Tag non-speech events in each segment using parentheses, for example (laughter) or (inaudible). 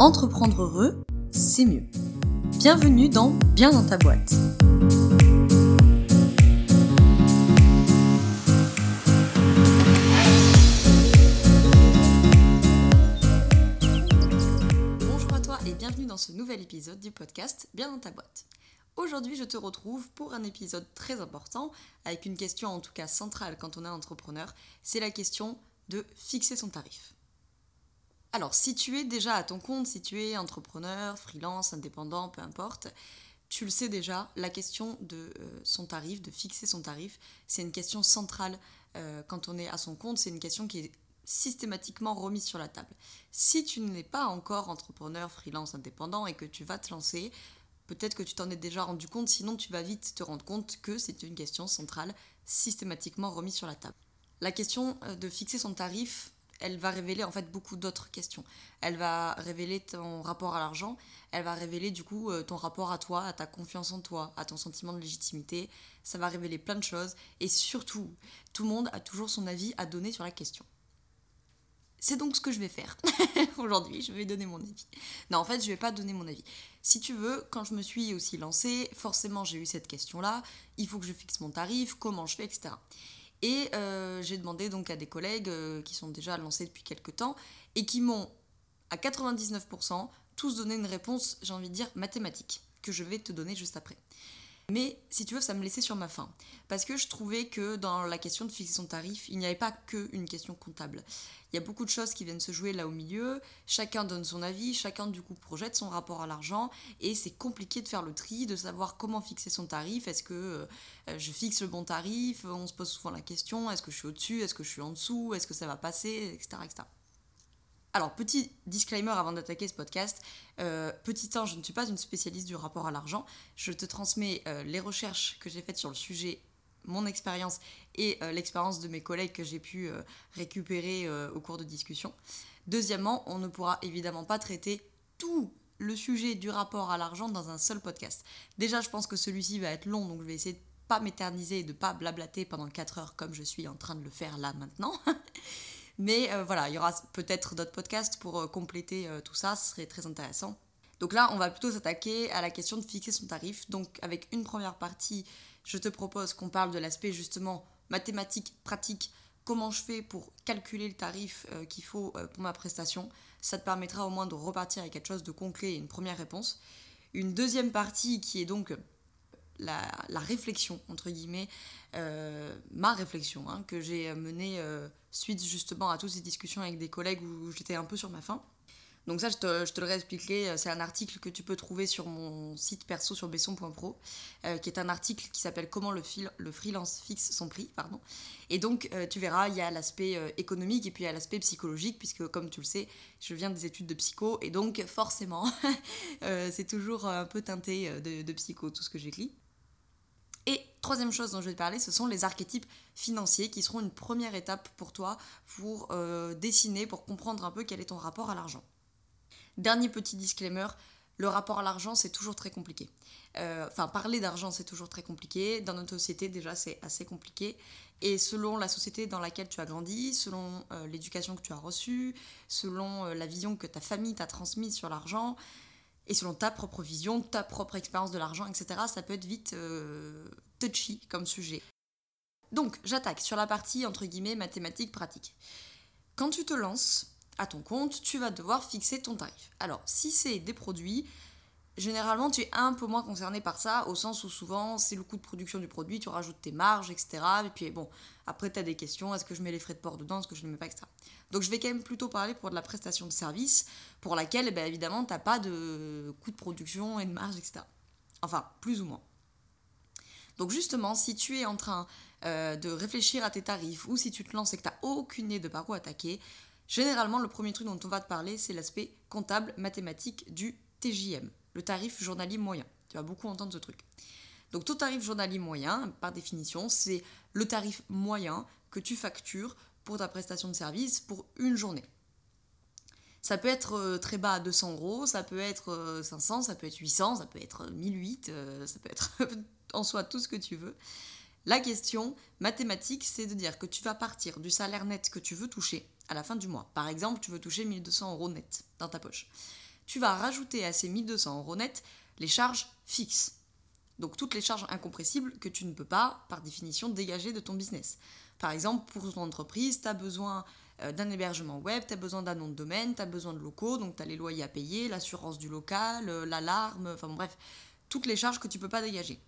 Entreprendre heureux, c'est mieux. Bienvenue dans Bien dans ta boîte. Bonjour à toi et bienvenue dans ce nouvel épisode du podcast Bien dans ta boîte. Aujourd'hui, je te retrouve pour un épisode très important, avec une question en tout cas centrale quand on est entrepreneur, c'est la question de fixer son tarif. Alors, si tu es déjà à ton compte, si tu es entrepreneur, freelance, indépendant, peu importe, tu le sais déjà, la question de euh, son tarif, de fixer son tarif, c'est une question centrale euh, quand on est à son compte, c'est une question qui est systématiquement remise sur la table. Si tu n'es pas encore entrepreneur, freelance, indépendant et que tu vas te lancer, peut-être que tu t'en es déjà rendu compte, sinon tu vas vite te rendre compte que c'est une question centrale systématiquement remise sur la table. La question euh, de fixer son tarif, elle va révéler en fait beaucoup d'autres questions. Elle va révéler ton rapport à l'argent, elle va révéler du coup euh, ton rapport à toi, à ta confiance en toi, à ton sentiment de légitimité. Ça va révéler plein de choses et surtout, tout le monde a toujours son avis à donner sur la question. C'est donc ce que je vais faire (laughs) aujourd'hui, je vais donner mon avis. Non, en fait, je vais pas donner mon avis. Si tu veux, quand je me suis aussi lancée, forcément j'ai eu cette question-là, il faut que je fixe mon tarif, comment je fais, etc. Et euh, j'ai demandé donc à des collègues euh, qui sont déjà lancés depuis quelques temps et qui m'ont à 99% tous donné une réponse, j'ai envie de dire, mathématique, que je vais te donner juste après. Mais si tu veux, ça me laissait sur ma faim. Parce que je trouvais que dans la question de fixer son tarif, il n'y avait pas qu'une question comptable. Il y a beaucoup de choses qui viennent se jouer là au milieu. Chacun donne son avis, chacun du coup projette son rapport à l'argent. Et c'est compliqué de faire le tri, de savoir comment fixer son tarif. Est-ce que euh, je fixe le bon tarif? On se pose souvent la question est-ce que je suis au-dessus? Est-ce que je suis en dessous? Est-ce que ça va passer? Etc., etc. Alors, petit disclaimer avant d'attaquer ce podcast. Euh, petit 1, je ne suis pas une spécialiste du rapport à l'argent. Je te transmets euh, les recherches que j'ai faites sur le sujet, mon expérience et euh, l'expérience de mes collègues que j'ai pu récupérer au cours de discussion. Deuxièmement, on ne pourra évidemment pas traiter tout le sujet du rapport à l'argent dans un seul podcast. Déjà, je pense que celui-ci va être long, donc je vais essayer de pas m'éterniser et de pas blablater pendant 4 heures comme je suis en train de le faire là maintenant. (laughs) Mais euh, voilà, il y aura peut-être d'autres podcasts pour euh, compléter euh, tout ça, ce serait très intéressant. Donc là, on va plutôt s'attaquer à la question de fixer son tarif. Donc avec une première partie, je te propose qu'on parle de l'aspect justement mathématique, pratique, comment je fais pour calculer le tarif qu'il faut pour ma prestation? Ça te permettra au moins de repartir avec quelque chose de concret et une première réponse. Une deuxième partie qui est donc la, réflexion, entre guillemets, ma réflexion, hein, que j'ai menée suite justement à toutes ces discussions avec des collègues où j'étais un peu sur ma faim. Donc ça, je te, je te le réexpliquerai, c'est un article que tu peux trouver sur mon site perso sur besson.pro, euh, qui est un article qui s'appelle Comment le, freelance fixe son prix. Pardon. Et donc, euh, tu verras, il y a l'aspect euh, économique et puis il y a l'aspect psychologique, puisque comme tu le sais, je viens des études de psycho, et donc forcément, (laughs) c'est toujours un peu teinté de, de psycho, tout ce que j'écris. Et troisième chose dont je vais te parler, ce sont les archétypes financiers qui seront une première étape pour toi pour euh, dessiner, pour comprendre un peu quel est ton rapport à l'argent. Dernier petit disclaimer, le rapport à l'argent c'est toujours très compliqué. Euh, enfin, parler d'argent c'est toujours très compliqué. Dans notre société déjà c'est assez compliqué. Et selon la société dans laquelle tu as grandi, selon euh, l'éducation que tu as reçue, selon la vision que ta famille t'a transmise sur l'argent, et selon ta propre vision, ta propre expérience de l'argent, etc., ça peut être vite euh, touchy comme sujet. Donc, j'attaque sur la partie, entre guillemets, mathématique pratique. Quand tu te lances à ton compte, tu vas devoir fixer ton tarif. Alors, si c'est des produits, généralement, tu es un peu moins concerné par ça, au sens où souvent, c'est le coût de production du produit, tu rajoutes tes marges, etc. Et puis, bon, après, tu as des questions, est-ce que je mets les frais de port dedans, est-ce que je ne mets pas, etc. Donc, je vais quand même plutôt parler pour de la prestation de service, pour laquelle, bien, évidemment, tu n'as pas de coût de production et de marge, etc. Enfin, plus ou moins. Donc, justement, si tu es en train euh, de réfléchir à tes tarifs, ou si tu te lances et que tu n'as aucune idée de par où attaquer, généralement, le premier truc dont on va te parler, c'est l'aspect comptable mathématique du TJM le tarif journalier moyen. Tu vas beaucoup entendre ce truc. Donc ton tarif journalier moyen, par définition, c'est le tarif moyen que tu factures pour ta prestation de service pour une journée. Ça peut être euh, très bas à 200 euros, ça peut être 500, euh, ça peut être 800, ça peut être 1008, euh, ça peut être en soi tout ce que tu veux. La question mathématique, c'est de dire que tu vas partir du salaire net que tu veux toucher à la fin du mois. Par exemple, tu veux toucher 1200 euros net dans ta poche tu vas rajouter à ces 1200 euros net les charges fixes. Donc toutes les charges incompressibles que tu ne peux pas, par définition, dégager de ton business. Par exemple, pour ton entreprise, tu as besoin euh, d'un hébergement web, tu as besoin d'un nom de domaine, tu as besoin de locaux, donc tu as les loyers à payer, l'assurance du local, euh, l'alarme, enfin bref, toutes les charges que tu peux pas dégager.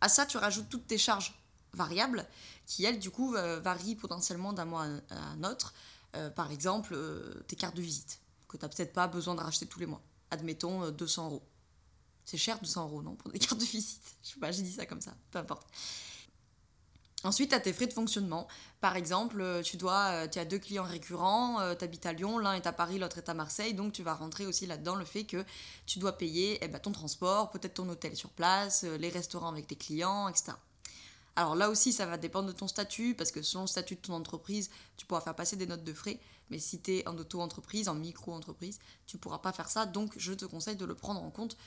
À ça, tu rajoutes toutes tes charges variables qui, elles, du coup, euh, varient potentiellement d'un mois à un autre. par exemple, tes cartes de visite, que tu n'as peut-être pas besoin de racheter tous les mois. Admettons 200 euros. C'est cher 200 euros, non Pour des (laughs) cartes de visite. Je sais pas, j'ai dit ça comme ça, peu importe. Ensuite, tu as tes frais de fonctionnement. Par exemple, euh, tu dois, euh, tu as deux clients récurrents, euh, tu habites à Lyon, l'un est à Paris, l'autre est à Marseille, donc tu vas rentrer aussi là-dedans le fait que tu dois payer eh ben, ton transport, peut-être ton hôtel sur place, les restaurants avec tes clients, etc. Alors là aussi, ça va dépendre de ton statut, parce que selon le statut de ton entreprise, tu pourras faire passer des notes de frais, mais si tu es en auto-entreprise, en micro-entreprise, tu ne pourras pas faire ça, donc je te conseille de le prendre en compte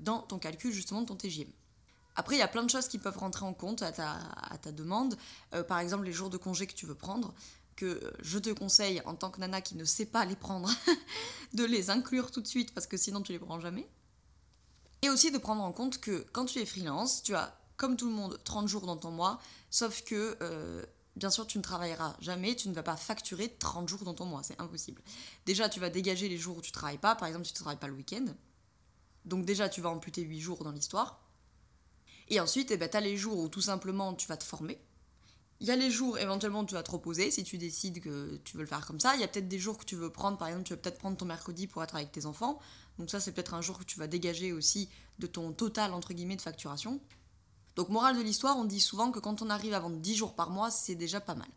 dans ton calcul justement de ton TGM. Après, il y a plein de choses qui peuvent rentrer en compte à ta, demande. Euh, par exemple, les jours de congé que tu veux prendre, que je te conseille, en tant que nana qui ne sait pas les prendre, (laughs) de les inclure tout de suite parce que sinon tu les prends jamais. Et aussi de prendre en compte que quand tu es freelance, tu as, comme tout le monde, 30 jours dans ton mois, sauf que, euh, bien sûr, tu ne travailleras jamais, tu ne vas pas facturer 30 jours dans ton mois, c'est impossible. Déjà, tu vas dégager les jours où tu travailles pas, par exemple, si tu ne travailles pas le week-end. Donc déjà, tu vas amputer 8 jours dans l'histoire. Et ensuite, eh ben, tu as les jours où tout simplement tu vas te former. Il y a les jours éventuellement où tu vas te reposer si tu décides que tu veux le faire comme ça. Il y a peut-être des jours que tu veux prendre, par exemple, tu veux peut-être prendre ton mercredi pour être avec tes enfants. Donc ça, c'est peut-être un jour que tu vas dégager aussi de ton total, entre guillemets, de facturation. Donc morale de l'histoire, on dit souvent que quand on arrive à vendre 10 jours par mois, c'est déjà pas mal.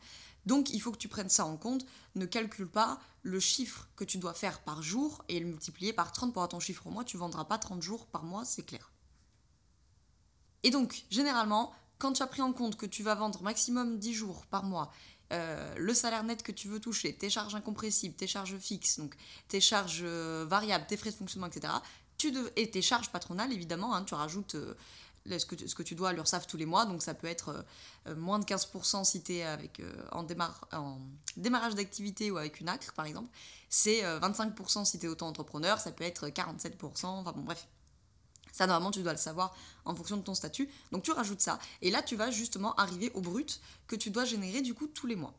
Donc il faut que tu prennes ça en compte. Ne calcule pas le chiffre que tu dois faire par jour et le multiplier par 30 pour avoir ton chiffre au mois. Tu vendras pas 30 jours par mois, c'est clair. Et donc, généralement, quand tu as pris en compte que tu vas vendre maximum 10 jours par mois, euh, le salaire net que tu veux toucher, tes charges incompressibles, tes charges fixes, donc tes charges euh, variables, tes frais de fonctionnement, etc. Tu et tes charges patronales, évidemment, hein, tu rajoutes euh, ce, que, ce, que, tu dois à l'URSSAF tous les mois, donc ça peut être moins de 15% si tu es avec, en, en, démarrage d'activité ou avec une ACRE, par exemple. C'est 25% si tu es auto-entrepreneur, ça peut être 47%, enfin bon, bref. Ça, normalement, tu dois le savoir en fonction de ton statut. Donc, tu rajoutes ça. Et là, tu vas justement arriver au brut que tu dois générer du coup tous les mois.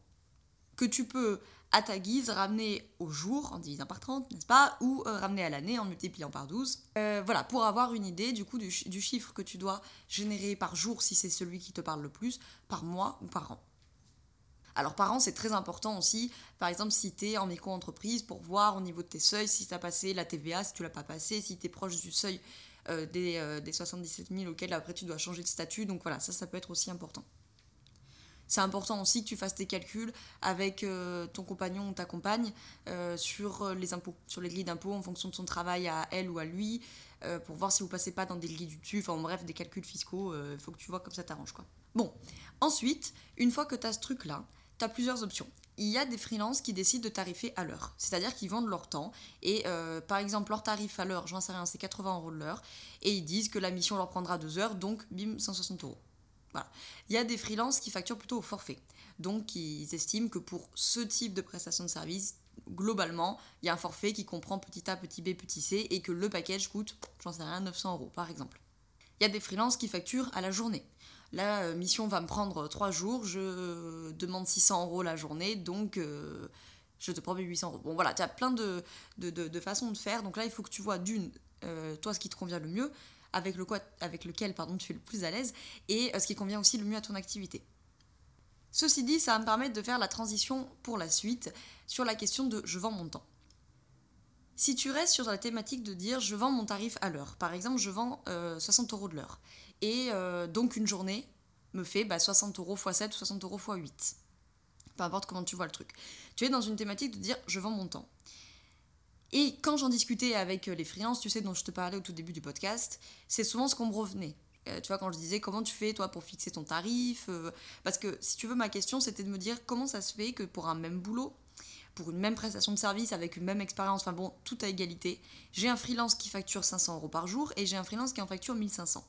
Que tu peux, à ta guise, ramener au jour en divisant par 30, n'est-ce pas Ou euh, ramener à l'année en multipliant par 12. Euh, voilà, pour avoir une idée du coup du, chiffre que tu dois générer par jour si c'est celui qui te parle le plus, par mois ou par an. Alors par an, c'est très important aussi, par exemple si tu es en micro-entreprise, pour voir au niveau de tes seuils si tu as passé la TVA, si tu l'as pas passé, si tu es proche du seuil euh, des, 77 euh, 000 auxquels après tu dois changer de statut. Donc voilà, ça, ça peut être aussi important. C'est important aussi que tu fasses tes calculs avec euh, ton compagnon ou ta compagne sur les impôts, sur les grilles d'impôts en fonction de son travail à elle ou à lui, pour voir si vous passez pas dans des grilles du dessus, enfin bref, des calculs fiscaux, il faut que tu vois comme ça t'arrange quoi. Bon, ensuite, une fois que tu as ce truc-là, tu as plusieurs options il y a des freelances qui décident de tarifer à l'heure. C'est-à-dire qu'ils vendent leur temps. Et euh, par exemple, leur tarif à l'heure, j'en sais rien, c'est 80 euros de l'heure. Et ils disent que la mission leur prendra 2 heures, donc bim, 160 euros. Voilà. Il y a des freelances qui facturent plutôt au forfait. Donc ils estiment que pour ce type de prestation de service, globalement, il y a un forfait qui comprend petit A, petit B, petit C, et que le package coûte, j'en sais rien, 900 euros par exemple. Il y a des freelances qui facturent à la journée la euh, mission va me prendre 3 jours, je demande 600 euros la journée, donc euh, je te promets 800 euros. Bon voilà, tu as plein de, façons de faire, donc là il faut que tu vois d'une, euh, toi ce qui te convient le mieux, avec, le quoi, avec lequel pardon, tu es le plus à l'aise, et ce qui convient aussi le mieux à ton activité. Ceci dit, ça va me permettre de faire la transition pour la suite sur la question de je vends mon temps. Si tu restes sur la thématique de dire je vends mon tarif à l'heure, par exemple je vends 60 euros de l'heure, et euh, donc une journée me fait 60 bah, euros x 7 ou 60 euros x 8. Peu importe comment tu vois le truc. Tu es dans une thématique de dire je vends mon temps. Et quand j'en discutais avec euh, les freelances, tu sais, dont je te parlais au tout début du podcast, c'est souvent ce qu'on me revenait. Euh, tu vois, quand je disais comment tu fais toi pour fixer ton tarif. parce que si tu veux, ma question c'était de me dire comment ça se fait que pour un même boulot, pour une même prestation de service avec une même expérience, enfin bon, tout à égalité, j'ai un freelance qui facture 500 euros par jour et j'ai un freelance qui en facture 1500.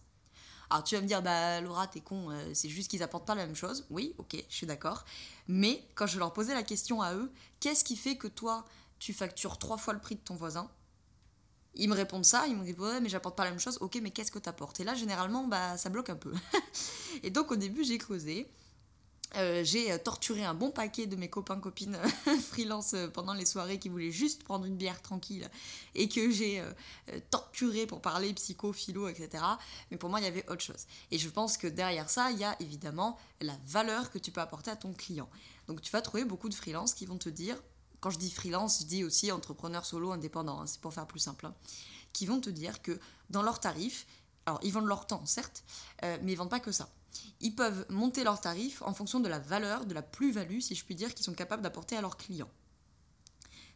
Alors tu vas me dire, bah Laura, t'es con, euh, c'est juste qu'ils apportent pas la même chose. Oui, ok, je suis d'accord. Mais quand je leur posais la question à eux, qu'est-ce qui fait que toi, tu factures trois fois le prix de ton voisin? Ils me répondent ça, ils me disent ouais mais j'apporte pas la même chose, ok mais qu'est-ce que t'apportes? Et là généralement bah ça bloque un peu. (laughs) et donc au début j'ai creusé, euh, j'ai torturé un bon paquet de mes copains copines (laughs) freelance pendant les soirées qui voulaient juste prendre une bière tranquille et que j'ai euh, torturé pour parler psycho, philo, etc. Mais pour moi, il y avait autre chose. Et je pense que derrière ça, il y a évidemment la valeur que tu peux apporter à ton client. Donc tu vas trouver beaucoup de freelance qui vont te dire, quand je dis freelance, je dis aussi entrepreneur solo indépendant, hein, c'est pour faire plus simple, hein, qui vont te dire que dans leurs tarifs, alors ils vendent leur temps certes, euh, mais ils vendent pas que ça ils peuvent monter leurs tarifs en fonction de la valeur, de la plus-value, si je puis dire, qu'ils sont capables d'apporter à leurs clients.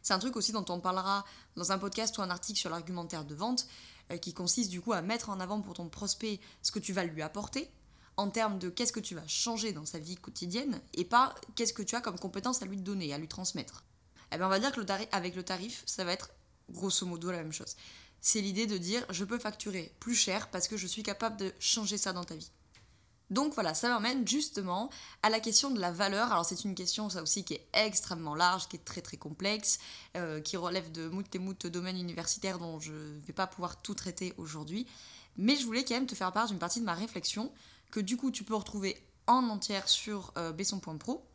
C'est un truc aussi dont on parlera dans un podcast ou un article sur l'argumentaire de vente, euh, qui consiste du coup à mettre en avant pour ton prospect ce que tu vas lui apporter, en termes de qu'est-ce que tu vas changer dans sa vie quotidienne, et pas qu'est-ce que tu as comme compétence à lui donner, à lui transmettre. Eh bien, on va dire que le tarif, avec le tarif, ça va être grosso modo la même chose. C'est l'idée de dire je peux facturer plus cher parce que je suis capable de changer ça dans ta vie. Donc voilà, ça m'amène justement à la question de la valeur. Alors c'est une question ça aussi qui est extrêmement large, qui est très très complexe, euh, qui relève de moult et moult domaines universitaires dont je ne vais pas pouvoir tout traiter aujourd'hui. Mais je voulais quand même te faire part d'une partie de ma réflexion que du coup tu peux retrouver en entière sur euh, besson.pro.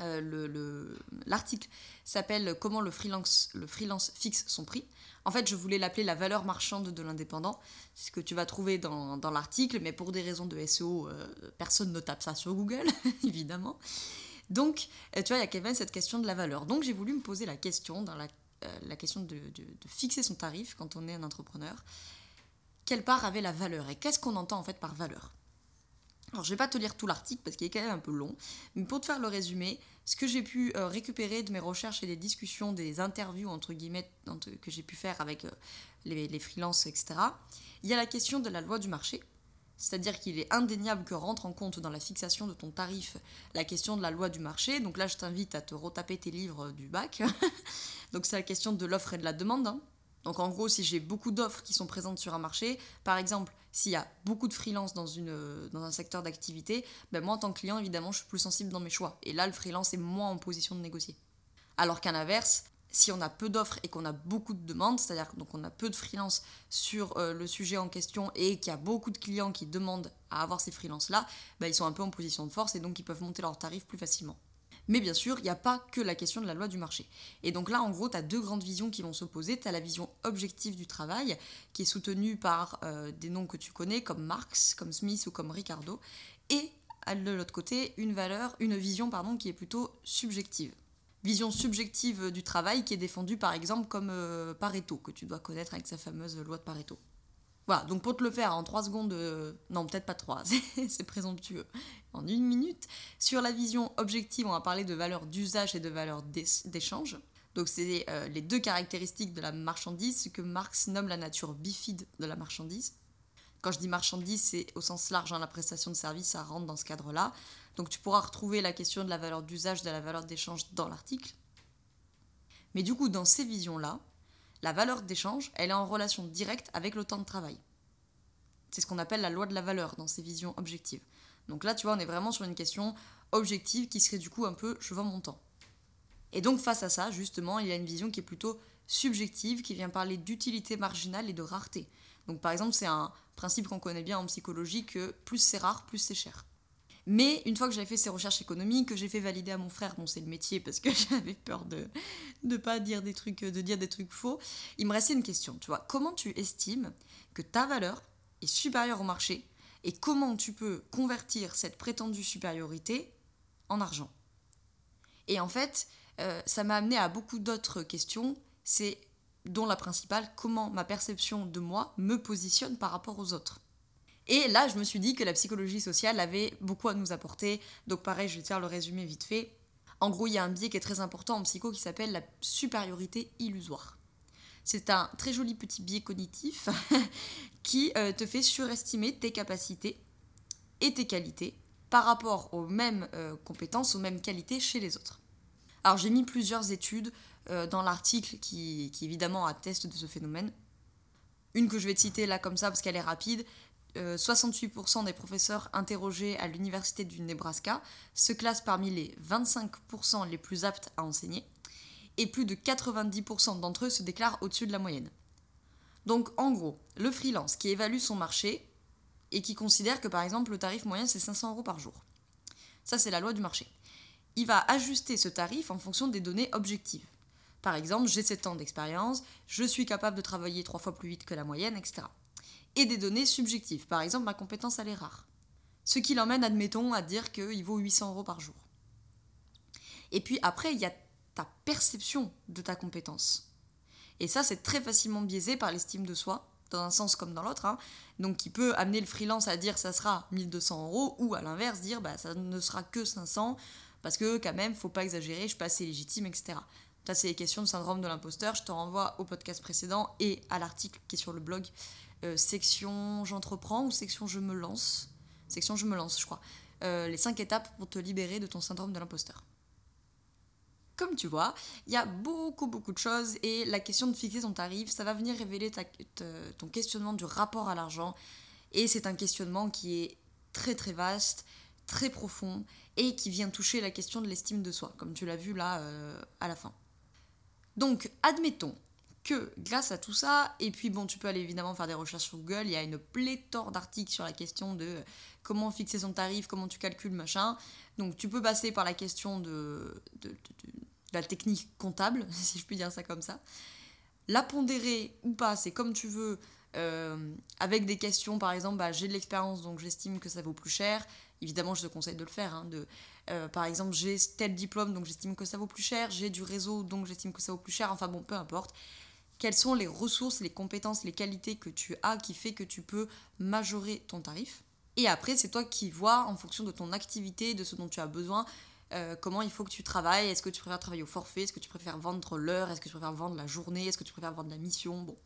Euh, l'article s'appelle Comment le freelance, le freelance fixe son prix. En fait, je voulais l'appeler la valeur marchande de l'indépendant. C'est ce que tu vas trouver dans, l'article, mais pour des raisons de SEO, euh, personne ne tape ça sur Google, (laughs) évidemment. Donc, euh, tu vois, il y a quand même cette question de la valeur. Donc, j'ai voulu me poser la question, dans la, la question de, de, fixer son tarif quand on est un entrepreneur. Quelle part avait la valeur et qu'est-ce qu'on entend en fait par valeur? Alors, je vais pas te lire tout l'article parce qu'il est quand même un peu long, mais pour te faire le résumé, ce que j'ai pu euh, récupérer de mes recherches et des discussions, des interviews entre guillemets que j'ai pu faire avec euh, les, les freelances, etc., il y a la question de la loi du marché. C'est-à-dire qu'il est indéniable que rentre en compte dans la fixation de ton tarif la question de la loi du marché. Donc là, je t'invite à te retaper tes livres du bac. (laughs) Donc c'est la question de l'offre et de la demande. Hein. Donc en gros, si j'ai beaucoup d'offres qui sont présentes sur un marché, par exemple, s'il y a beaucoup de freelance dans, une, dans un secteur d'activité, ben moi en tant que client, évidemment, je suis plus sensible dans mes choix. Et là, le freelance est moins en position de négocier. Alors qu'à l'inverse, si on a peu d'offres et qu'on a beaucoup de demandes, c'est-à-dire donc on a peu de freelance sur euh, le sujet en question et qu'il y a beaucoup de clients qui demandent à avoir ces freelances-là, ben ils sont un peu en position de force et donc ils peuvent monter leurs tarifs plus facilement. Mais bien sûr, il n'y a pas que la question de la loi du marché. Et donc là, en gros, tu as deux grandes visions qui vont s'opposer. Tu as la vision objective du travail, qui est soutenue par euh, des noms que tu connais, comme Marx, comme Smith ou comme Ricardo. Et de l'autre côté, une valeur, une vision pardon, qui est plutôt subjective. Vision subjective du travail qui est défendue par exemple comme euh, Pareto, que tu dois connaître avec sa fameuse loi de Pareto. Voilà, donc pour te le faire en 3 secondes, euh, non peut-être pas 3, (laughs) c'est présomptueux, en une minute, sur la vision objective, on va parler de valeur d'usage et de valeur d'échange. Donc c'est euh, les deux caractéristiques de la marchandise, ce que Marx nomme la nature bifide de la marchandise. Quand je dis marchandise, c'est au sens large, hein, la prestation de service, ça rentre dans ce cadre-là. Donc tu pourras retrouver la question de la valeur d'usage, de la valeur d'échange dans l'article. Mais du coup, dans ces visions-là, la valeur d'échange, elle est en relation directe avec le temps de travail. C'est ce qu'on appelle la loi de la valeur dans ces visions objectives. Donc là, tu vois, on est vraiment sur une question objective qui serait du coup un peu je vends mon temps. Et donc face à ça, justement, il y a une vision qui est plutôt subjective, qui vient parler d'utilité marginale et de rareté. Donc par exemple, c'est un principe qu'on connaît bien en psychologie que plus c'est rare, plus c'est cher. Mais une fois que j'avais fait ces recherches économiques, que j'ai fait valider à mon frère, bon c'est le métier parce que (laughs) j'avais peur de ne pas dire des trucs, de dire des trucs faux, il me restait une question, tu vois, comment tu estimes que ta valeur est supérieure au marché et comment tu peux convertir cette prétendue supériorité en argent? Et en fait, euh, ça m'a amené à beaucoup d'autres questions, c'est dont la principale, comment ma perception de moi me positionne par rapport aux autres. Et là, je me suis dit que la psychologie sociale avait beaucoup à nous apporter. Donc pareil, je vais te faire le résumé vite fait. En gros, il y a un biais qui est très important en psycho qui s'appelle la supériorité illusoire. C'est un très joli petit biais cognitif (laughs) qui euh, te fait surestimer tes capacités et tes qualités par rapport aux mêmes euh, compétences, aux mêmes qualités chez les autres. Alors j'ai mis plusieurs études euh, dans l'article qui, qui, évidemment attestent de ce phénomène. Une que je vais te citer là comme ça parce qu'elle est rapide, 68% des professeurs interrogés à l'université du Nebraska se classent parmi les 25% les plus aptes à enseigner et plus de 90% d'entre eux se déclarent au-dessus de la moyenne. Donc en gros, le freelance qui évalue son marché et qui considère que par exemple le tarif moyen c'est 500 euros par jour. Ça c'est la loi du marché. Il va ajuster ce tarif en fonction des données objectives. Par exemple, j'ai 7 ans d'expérience, je suis capable de travailler 3 fois plus vite que la moyenne, etc. Et des données subjectives. Par exemple, ma compétence elle est rare. Ce qui l'emmène, admettons, à dire qu'il vaut 800 euros par jour. Et puis après, il y a ta perception de ta compétence. Et ça, c'est très facilement biaisé par l'estime de soi, dans un sens comme dans l'autre. Hein. Donc, qui peut amener le freelance à dire ça sera 1200 euros, ou à l'inverse, dire bah, ça ne sera que 500, parce que quand même, faut pas exagérer, je suis pas assez légitime, etc. Ça, c'est les questions de syndrome de l'imposteur. Je te renvoie au podcast précédent et à l'article qui est sur le blog euh, section j'entreprends ou section je me lance? Section je me lance, je crois. Euh, les 5 étapes pour te libérer de ton syndrome de l'imposteur. Comme tu vois, il y a beaucoup beaucoup de choses et la question de fixer ton tarif, ça va venir révéler ton questionnement du rapport à l'argent. Et c'est un questionnement qui est très très vaste, très profond et qui vient toucher la question de l'estime de soi, comme tu l'as vu là euh, à la fin. Donc, admettons que grâce à tout ça, et puis bon, tu peux aller évidemment faire des recherches sur Google, il y a une pléthore d'articles sur la question de comment fixer son tarif, comment tu calcules, machin. Donc, tu peux passer par la question de, la technique comptable, (laughs) si je puis dire ça comme ça. La pondérer ou pas, c'est comme tu veux, euh, avec des questions, par exemple, bah, j'ai de l'expérience, donc j'estime que ça vaut plus cher. Évidemment, je te conseille de le faire. Hein, de, euh, par exemple, j'ai tel diplôme, donc j'estime que ça vaut plus cher. J'ai du réseau, donc j'estime que ça vaut plus cher. Enfin bon, peu importe. Quelles sont les ressources, les compétences, les qualités que tu as qui fait que tu peux majorer ton tarif? Et après, c'est toi qui vois, en fonction de ton activité, de ce dont tu as besoin, euh, comment il faut que tu travailles. Est-ce que tu préfères travailler au forfait? Est-ce que tu préfères vendre l'heure? Est-ce que tu préfères vendre la journée? Est-ce que tu préfères vendre la mission? Bon,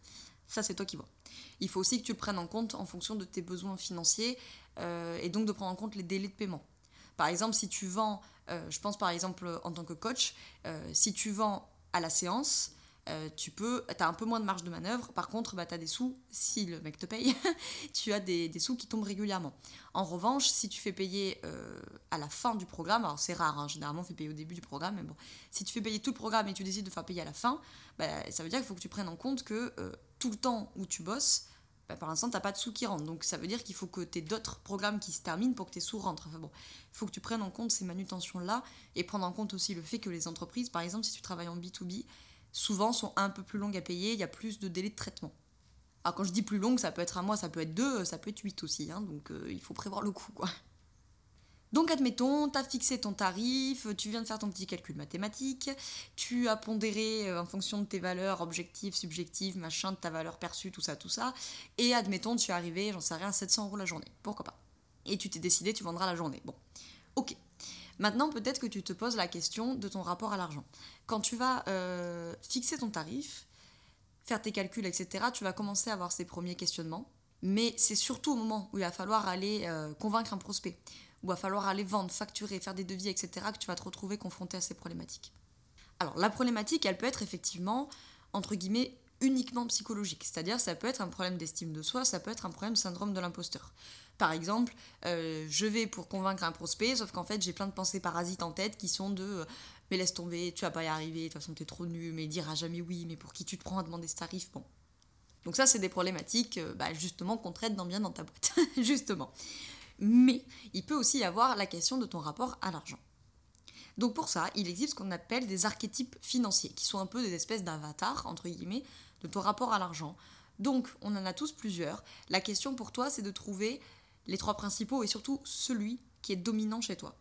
ça c'est toi qui vois. Il faut aussi que tu le prennes en compte en fonction de tes besoins financiers euh, et donc de prendre en compte les délais de paiement. Par exemple, si tu vends, euh, je pense par exemple en tant que coach, si tu vends à la séance, euh, tu peux, as un peu moins de marge de manœuvre. Par contre, bah, tu as des sous, si le mec te paye, (laughs) tu as des, sous qui tombent régulièrement. En revanche, si tu fais payer euh, à la fin du programme, alors c'est rare, hein, généralement on fait payer au début du programme, mais bon, si tu fais payer tout le programme et tu décides de faire payer à la fin, bah, ça veut dire qu'il faut que tu prennes en compte que euh, tout le temps où tu bosses, bah, par l'instant, tu n'as pas de sous qui rentrent. Donc ça veut dire qu'il faut que tu aies d'autres programmes qui se terminent pour que tes sous rentrent. Enfin bon, il faut que tu prennes en compte ces manutentions-là et prendre en compte aussi le fait que les entreprises, par exemple, si tu travailles en B2B, souvent sont un peu plus longues à payer, il y a plus de délais de traitement. Alors quand je dis plus longue, ça peut être un mois, ça peut être deux, ça peut être huit aussi, hein, donc euh, il faut prévoir le coup quoi. Donc admettons, tu as fixé ton tarif, tu viens de faire ton petit calcul mathématique, tu as pondéré euh, en fonction de tes valeurs objectives, subjectives, machin, de ta valeur perçue, tout ça, tout ça, et admettons, tu es arrivé, j'en sais rien, à 700 euros la journée, pourquoi pas? Et tu t'es décidé, tu vendras la journée. Bon, ok. Maintenant, peut-être que tu te poses la question de ton rapport à l'argent. Quand tu vas euh, fixer ton tarif, faire tes calculs, etc., tu vas commencer à avoir ces premiers questionnements. Mais c'est surtout au moment où il va falloir aller euh, convaincre un prospect, il va falloir aller vendre, facturer, faire des devis, etc., que tu vas te retrouver confronté à ces problématiques. Alors, la problématique, elle peut être effectivement, entre guillemets, uniquement psychologique. C'est-à-dire, ça peut être un problème d'estime de soi, ça peut être un problème syndrome de l'imposteur. Par exemple, euh, je vais pour convaincre un prospect, sauf qu'en fait, j'ai plein de pensées parasites en tête qui sont de euh, mais laisse tomber, tu vas pas y arriver, de toute façon, t'es trop nul, mais il dira jamais oui, mais pour qui tu te prends à demander ce tarif Bon. Donc, ça, c'est des problématiques, euh, bah, justement, qu'on traite dans bien dans ta boîte. (laughs) justement. Mais il peut aussi y avoir la question de ton rapport à l'argent. Donc pour ça, il existe ce qu'on appelle des archétypes financiers, qui sont un peu des espèces d'avatars, entre guillemets, de ton rapport à l'argent. Donc, on en a tous plusieurs. La question pour toi, c'est de trouver les trois principaux et surtout celui qui est dominant chez toi.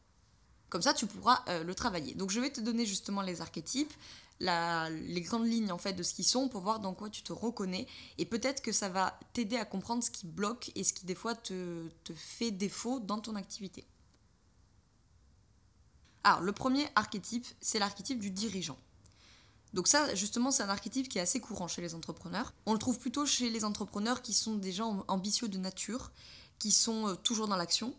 Comme ça, tu pourras euh, le travailler. Donc, je vais te donner justement les archétypes, les grandes lignes en fait de ce qu'ils sont pour voir dans quoi tu te reconnais et peut-être que ça va t'aider à comprendre ce qui bloque et ce qui des fois te, te fait défaut dans ton activité. Alors, le premier archétype, c'est l'archétype du dirigeant. Donc ça, justement, c'est un archétype qui est assez courant chez les entrepreneurs. On le trouve plutôt chez les entrepreneurs qui sont des gens ambitieux de nature qui sont euh, toujours dans l'action,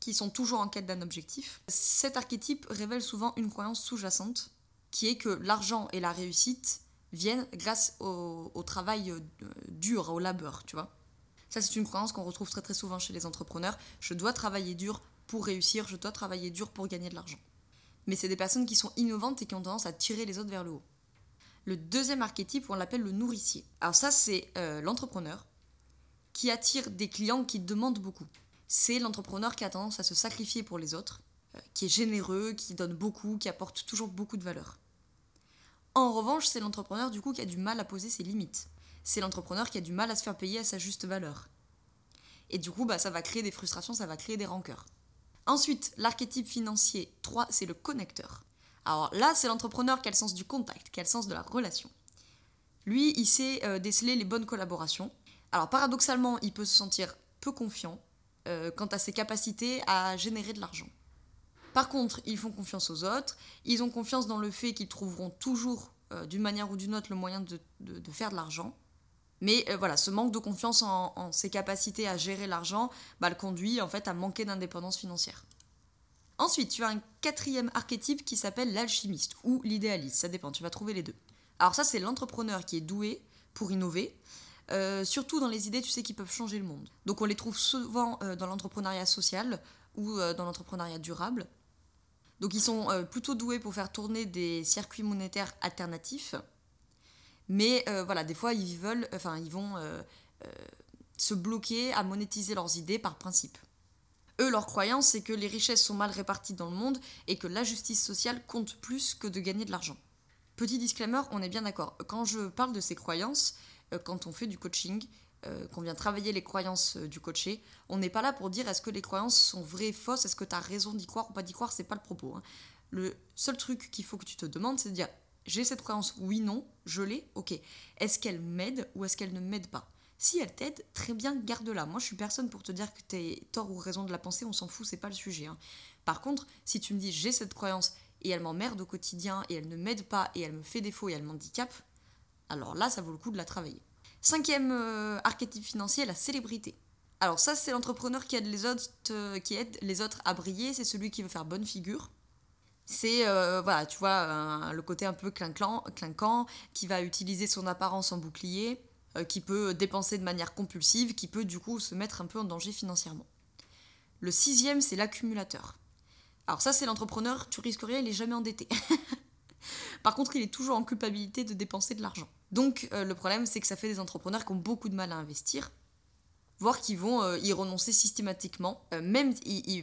qui sont toujours en quête d'un objectif. Cet archétype révèle souvent une croyance sous-jacente, qui est que l'argent et la réussite viennent grâce au, travail euh, dur, au labeur, tu vois. Ça, c'est une croyance qu'on retrouve très très souvent chez les entrepreneurs. Je dois travailler dur pour réussir, je dois travailler dur pour gagner de l'argent. Mais c'est des personnes qui sont innovantes et qui ont tendance à tirer les autres vers le haut. Le deuxième archétype, on l'appelle le nourricier. Alors ça, c'est euh, l'entrepreneur qui attire des clients qui demandent beaucoup. C'est l'entrepreneur qui a tendance à se sacrifier pour les autres, euh, qui est généreux, qui donne beaucoup, qui apporte toujours beaucoup de valeur. En revanche, c'est l'entrepreneur du coup qui a du mal à poser ses limites. C'est l'entrepreneur qui a du mal à se faire payer à sa juste valeur. Et du coup, bah, ça va créer des frustrations, ça va créer des rancœurs. Ensuite, l'archétype financier 3, c'est le connecteur. Alors là, c'est l'entrepreneur qui a le sens du contact, qui a le sens de la relation. Lui, il sait euh, déceler les bonnes collaborations. Alors paradoxalement, il peut se sentir peu confiant euh, quant à ses capacités à générer de l'argent. Par contre, ils font confiance aux autres, ils ont confiance dans le fait qu'ils trouveront toujours, euh, d'une manière ou d'une autre, le moyen de, faire de l'argent. Mais voilà, ce manque de confiance en, ses capacités à gérer l'argent bah, le conduit en fait à manquer d'indépendance financière. Ensuite, tu as un quatrième archétype qui s'appelle l'alchimiste ou l'idéaliste, ça dépend, tu vas trouver les deux. Alors ça, c'est l'entrepreneur qui est doué pour innover, euh, surtout dans les idées, tu sais, qui peuvent changer le monde. Donc on les trouve souvent euh, dans l'entrepreneuriat social ou euh, dans l'entrepreneuriat durable. Donc ils sont plutôt doués pour faire tourner des circuits monétaires alternatifs, mais voilà, des fois ils veulent, enfin ils vont se bloquer à monétiser leurs idées par principe. Eux, leur croyance, c'est que les richesses sont mal réparties dans le monde et que la justice sociale compte plus que de gagner de l'argent. Petit disclaimer, on est bien d'accord. Quand je parle de ces croyances, euh, quand on fait du coaching, euh, qu'on vient travailler les croyances euh, du coaché, on n'est pas là pour dire est-ce que les croyances sont vraies, fausses, est-ce que tu as raison d'y croire ou pas d'y croire, c'est pas le propos. Hein. Le seul truc qu'il faut que tu te demandes, c'est de dire j'ai cette croyance, oui, non, je l'ai, ok. Est-ce qu'elle m'aide ou est-ce qu'elle ne m'aide pas? Si elle t'aide, très bien, garde-la. Moi, je suis personne pour te dire que t'es tort ou raison de la penser, on s'en fout, c'est pas le sujet. Hein. Par contre, si tu me dis j'ai cette croyance et elle m'emmerde au quotidien et elle ne m'aide pas et elle me fait défaut et elle m'handicape, alors là, ça vaut le coup de la travailler. Cinquième euh, archétype financier, la célébrité. Alors ça, c'est l'entrepreneur qui aide les autres, euh, qui aide les autres à briller. C'est celui qui veut faire bonne figure. C'est euh, voilà, tu vois, le côté un peu clinquant, clinquant, qui va utiliser son apparence en bouclier, qui peut dépenser de manière compulsive, qui peut du coup se mettre un peu en danger financièrement. Le sixième, c'est l'accumulateur. Alors ça, c'est l'entrepreneur, tu risques rien, il est jamais endetté. (laughs) Par contre, il est toujours en culpabilité de dépenser de l'argent. Donc euh, le problème, c'est que ça fait des entrepreneurs qui ont beaucoup de mal à investir, voire qui vont euh, y renoncer systématiquement, même,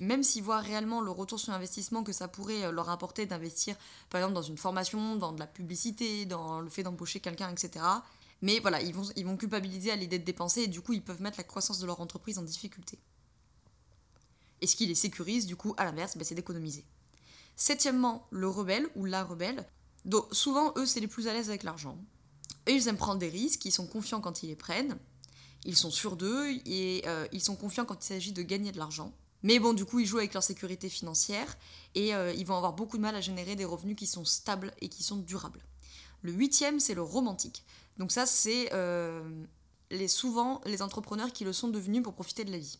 même s'ils voient réellement le retour sur investissement que ça pourrait leur apporter d'investir, par exemple, dans une formation, dans de la publicité, dans le fait d'embaucher quelqu'un, etc. Mais voilà, ils vont, ils vont culpabiliser à l'idée de dépenser et du coup, ils peuvent mettre la croissance de leur entreprise en difficulté. Et ce qui les sécurise, du coup, à l'inverse, bah, c'est d'économiser. Septièmement, le rebelle ou la rebelle. Donc, souvent, eux, c'est les plus à l'aise avec l'argent. Et ils aiment prendre des risques, ils sont confiants quand ils les prennent, ils sont sûrs d'eux et euh, ils sont confiants quand il s'agit de gagner de l'argent. Mais bon, du coup, ils jouent avec leur sécurité financière et euh, ils vont avoir beaucoup de mal à générer des revenus qui sont stables et qui sont durables. Le huitième, c'est le romantique. Donc ça, c'est euh, les, souvent les entrepreneurs qui le sont devenus pour profiter de la vie.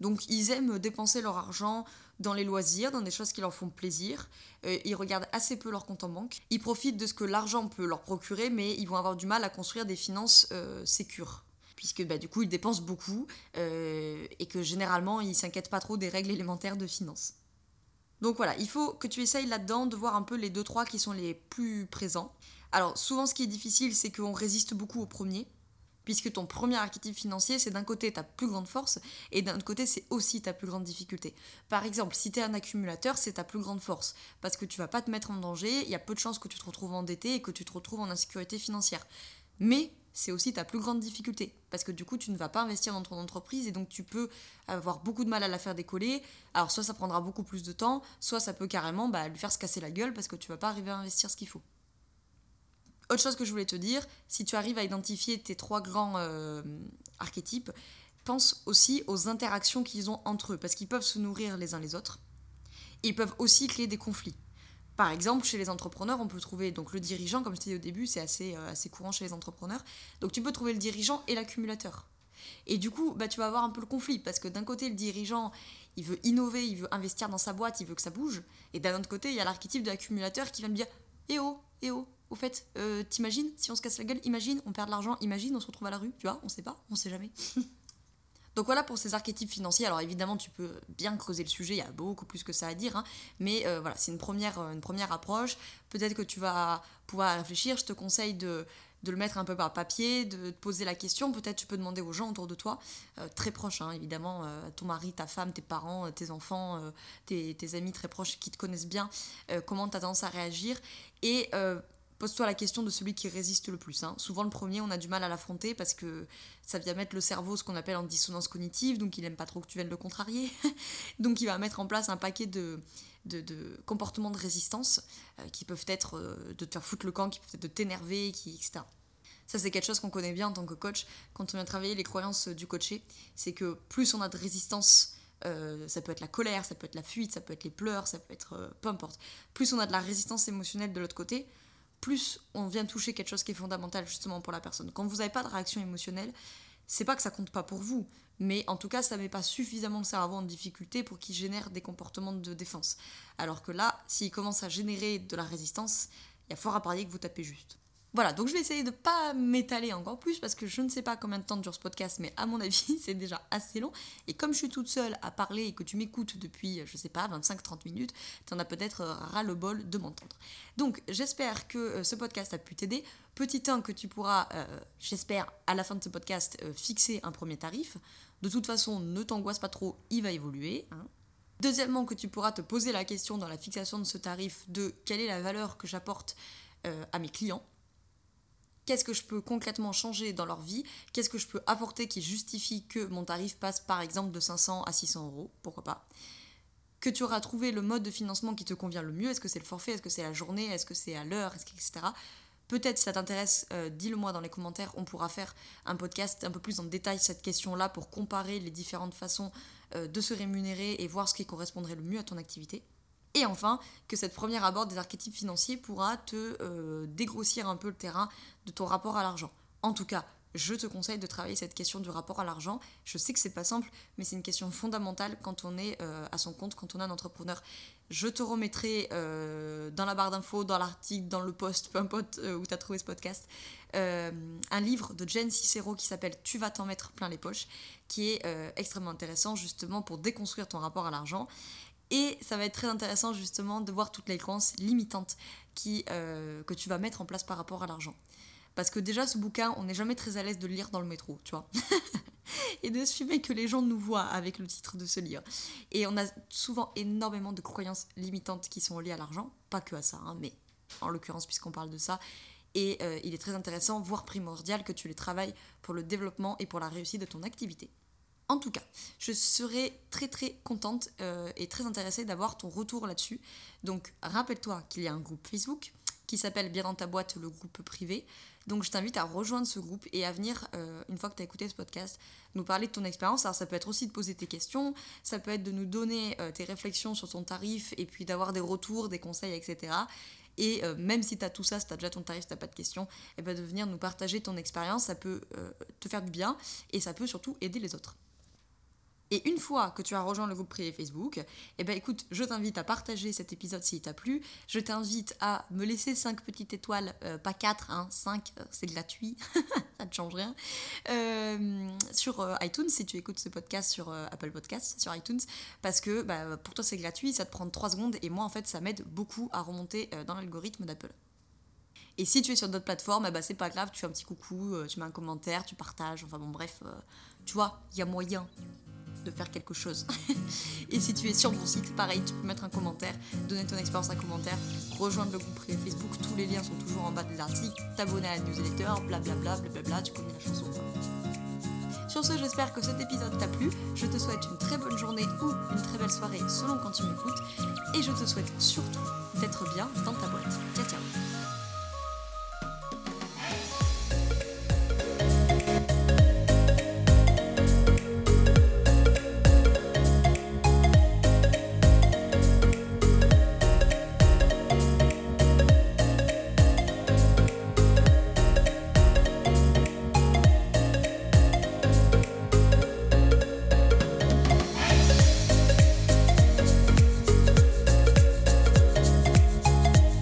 Donc ils aiment dépenser leur argent dans les loisirs, dans des choses qui leur font plaisir. Euh, ils regardent assez peu leur compte en banque. Ils profitent de ce que l'argent peut leur procurer, mais ils vont avoir du mal à construire des finances euh, sécures. Puisque bah, du coup, ils dépensent beaucoup et que généralement, ils s'inquiètent pas trop des règles élémentaires de finance. Donc voilà, il faut que tu essayes là-dedans de voir un peu les deux trois qui sont les plus présents. Alors souvent ce qui est difficile c'est qu'on résiste beaucoup au premier, puisque ton premier archétype financier c'est d'un côté ta plus grande force et d'un autre côté c'est aussi ta plus grande difficulté. Par exemple si tu es un accumulateur c'est ta plus grande force, parce que tu vas pas te mettre en danger, il y a peu de chances que tu te retrouves endetté et que tu te retrouves en insécurité financière. Mais c'est aussi ta plus grande difficulté. Parce que du coup, tu ne vas pas investir dans ton entreprise et donc tu peux avoir beaucoup de mal à la faire décoller. Alors, soit ça prendra beaucoup plus de temps, soit ça peut carrément bah, lui faire se casser la gueule parce que tu vas pas arriver à investir ce qu'il faut. Autre chose que je voulais te dire, si tu arrives à identifier tes trois grands euh, archétypes, pense aussi aux interactions qu'ils ont entre eux, parce qu'ils peuvent se nourrir les uns les autres. ils peuvent aussi créer des conflits. Par exemple, chez les entrepreneurs, on peut trouver donc le dirigeant, comme je t'ai dit au début, c'est assez, euh, assez courant chez les entrepreneurs. Donc tu peux trouver le dirigeant et l'accumulateur. Et du coup, bah, tu vas avoir un peu le conflit, parce que d'un côté, le dirigeant, il veut innover, il veut investir dans sa boîte, il veut que ça bouge. Et d'un autre côté, il y a l'archétype de l'accumulateur qui va me dire Eh oh, eh oh, au fait, euh, t'imagines, si on se casse la gueule, imagine, on perd de l'argent, imagine, on se retrouve à la rue, tu vois, on sait pas, on sait jamais. (laughs) Donc voilà pour ces archétypes financiers. Alors évidemment, tu peux bien creuser le sujet, il y a beaucoup plus que ça à dire, hein. mais euh, voilà, c'est une première, une première approche. Peut-être que tu vas pouvoir réfléchir. Je te conseille de, le mettre un peu par papier, de te poser la question. Peut-être tu peux demander aux gens autour de toi, euh, très proches hein, évidemment, euh, ton mari, ta femme, tes parents, euh, tes enfants, tes, amis très proches qui te connaissent bien, comment tu as tendance à réagir. Et pose-toi la question de celui qui résiste le plus. Hein. Souvent le premier, on a du mal à l'affronter parce que ça vient mettre le cerveau ce qu'on appelle en dissonance cognitive, donc il n'aime pas trop que tu viennes le contrarier. (laughs) donc il va mettre en place un paquet de comportements de résistance euh, qui peuvent être euh, de te faire foutre le camp, qui peuvent être de t'énerver, qui, etc. Ça, c'est quelque chose qu'on connaît bien en tant que coach. Quand on vient travailler les croyances du coaché, c'est que plus on a de résistance, euh, ça peut être la colère, ça peut être la fuite, ça peut être les pleurs, ça peut être peu importe. Plus on a de la résistance émotionnelle de l'autre côté, plus on vient toucher quelque chose qui est fondamental justement pour la personne. Quand vous n'avez pas de réaction émotionnelle, c'est pas que ça compte pas pour vous, mais en tout cas, ça met pas suffisamment le cerveau en difficulté pour qu'il génère des comportements de défense. Alors que là, s'il commence à générer de la résistance, il y a fort à parier que vous tapez juste. Voilà, donc je vais essayer de pas m'étaler encore plus parce que je ne sais pas combien de temps dure ce podcast, mais à mon avis, (laughs) c'est déjà assez long. Et comme je suis toute seule à parler et que tu m'écoutes depuis, je sais pas, 25-30 minutes, tu en as peut-être ras le bol de m'entendre. Donc j'espère que euh, ce podcast a pu t'aider. Petit 1 que tu pourras, euh, j'espère, à la fin de ce podcast, euh, fixer un premier tarif. De toute façon, ne t'angoisse pas trop, il va évoluer. Hein. Deuxièmement, que tu pourras te poser la question dans la fixation de ce tarif de quelle est la valeur que j'apporte à mes clients qu'est-ce que je peux concrètement changer dans leur vie, qu'est-ce que je peux apporter qui justifie que mon tarif passe par exemple de 500 à 600 euros, pourquoi pas. Que tu auras trouvé le mode de financement qui te convient le mieux, est-ce que c'est le forfait, est-ce que c'est la journée, est-ce que c'est à l'heure, etc. Peut-être si ça t'intéresse, euh, dis-le moi dans les commentaires, on pourra faire un podcast un peu plus en détail cette question-là pour comparer les différentes façons euh, de se rémunérer et voir ce qui correspondrait le mieux à ton activité. Et enfin, que cette première aborde des archétypes financiers pourra te euh, dégrossir un peu le terrain de ton rapport à l'argent. En tout cas, je te conseille de travailler cette question du rapport à l'argent. Je sais que c'est pas simple, mais c'est une question fondamentale quand on est euh, à son compte, quand on est un entrepreneur. Je te remettrai euh, dans la barre d'infos, dans l'article, dans le post, peu importe où tu as trouvé ce podcast, un livre de Jen Cicero qui s'appelle Tu vas t'en mettre plein les poches, qui est extrêmement intéressant justement pour déconstruire ton rapport à l'argent. Et ça va être très intéressant justement de voir toutes les croyances limitantes qui, euh, que tu vas mettre en place par rapport à l'argent. Parce que déjà, ce bouquin, on n'est jamais très à l'aise de le lire dans le métro, tu vois. (laughs) et de suivre que les gens nous voient avec le titre de ce livre. Et on a souvent énormément de croyances limitantes qui sont liées à l'argent, pas que à ça, hein, mais en l'occurrence, puisqu'on parle de ça. Et euh, il est très intéressant, voire primordial, que tu les travailles pour le développement et pour la réussite de ton activité. En tout cas, je serais très très contente euh, et très intéressée d'avoir ton retour là-dessus. Donc rappelle-toi qu'il y a un groupe Facebook qui s'appelle Bien dans ta boîte, le groupe privé. Donc je t'invite à rejoindre ce groupe et à venir, euh, une fois que tu as écouté ce podcast, nous parler de ton expérience. Alors ça peut être aussi de poser tes questions, ça peut être de nous donner euh, tes réflexions sur ton tarif et puis d'avoir des retours, des conseils, etc. Et même si tu as tout ça, si tu déjà ton tarif, si tu pas de questions, et eh ben de venir nous partager ton expérience, ça peut te faire du bien et ça peut surtout aider les autres. Et une fois que tu as rejoint le groupe privé Facebook, eh ben écoute, je t'invite à partager cet épisode s'il t'a plu. Je t'invite à me laisser 5 petites étoiles, euh, pas 4, hein, 5, euh, c'est gratuit, (laughs) ça ne change rien. Euh, sur iTunes, si tu écoutes ce podcast sur Apple Podcasts, sur iTunes, parce que bah, pour toi c'est gratuit, ça te prend 3 secondes et moi en fait ça m'aide beaucoup à remonter dans l'algorithme d'Apple. Et si tu es sur d'autres plateformes, eh ben, c'est pas grave, tu fais un petit coucou, tu mets un commentaire, tu partages, enfin bon bref, tu vois, il y a moyen de faire quelque chose. (laughs) et si tu es sur mon site, pareil, tu peux mettre un commentaire, donner ton expérience un commentaire, rejoindre le groupe privé Facebook, tous les liens sont toujours en bas de l'article, t'abonner à la newsletter, blablabla, blablabla, tu connais la chanson. Sur ce, j'espère que cet épisode t'a plu. Je te souhaite une très bonne journée ou une très belle soirée selon quand tu m'écoutes. Et je te souhaite surtout d'être bien dans ta boîte. Ciao ciao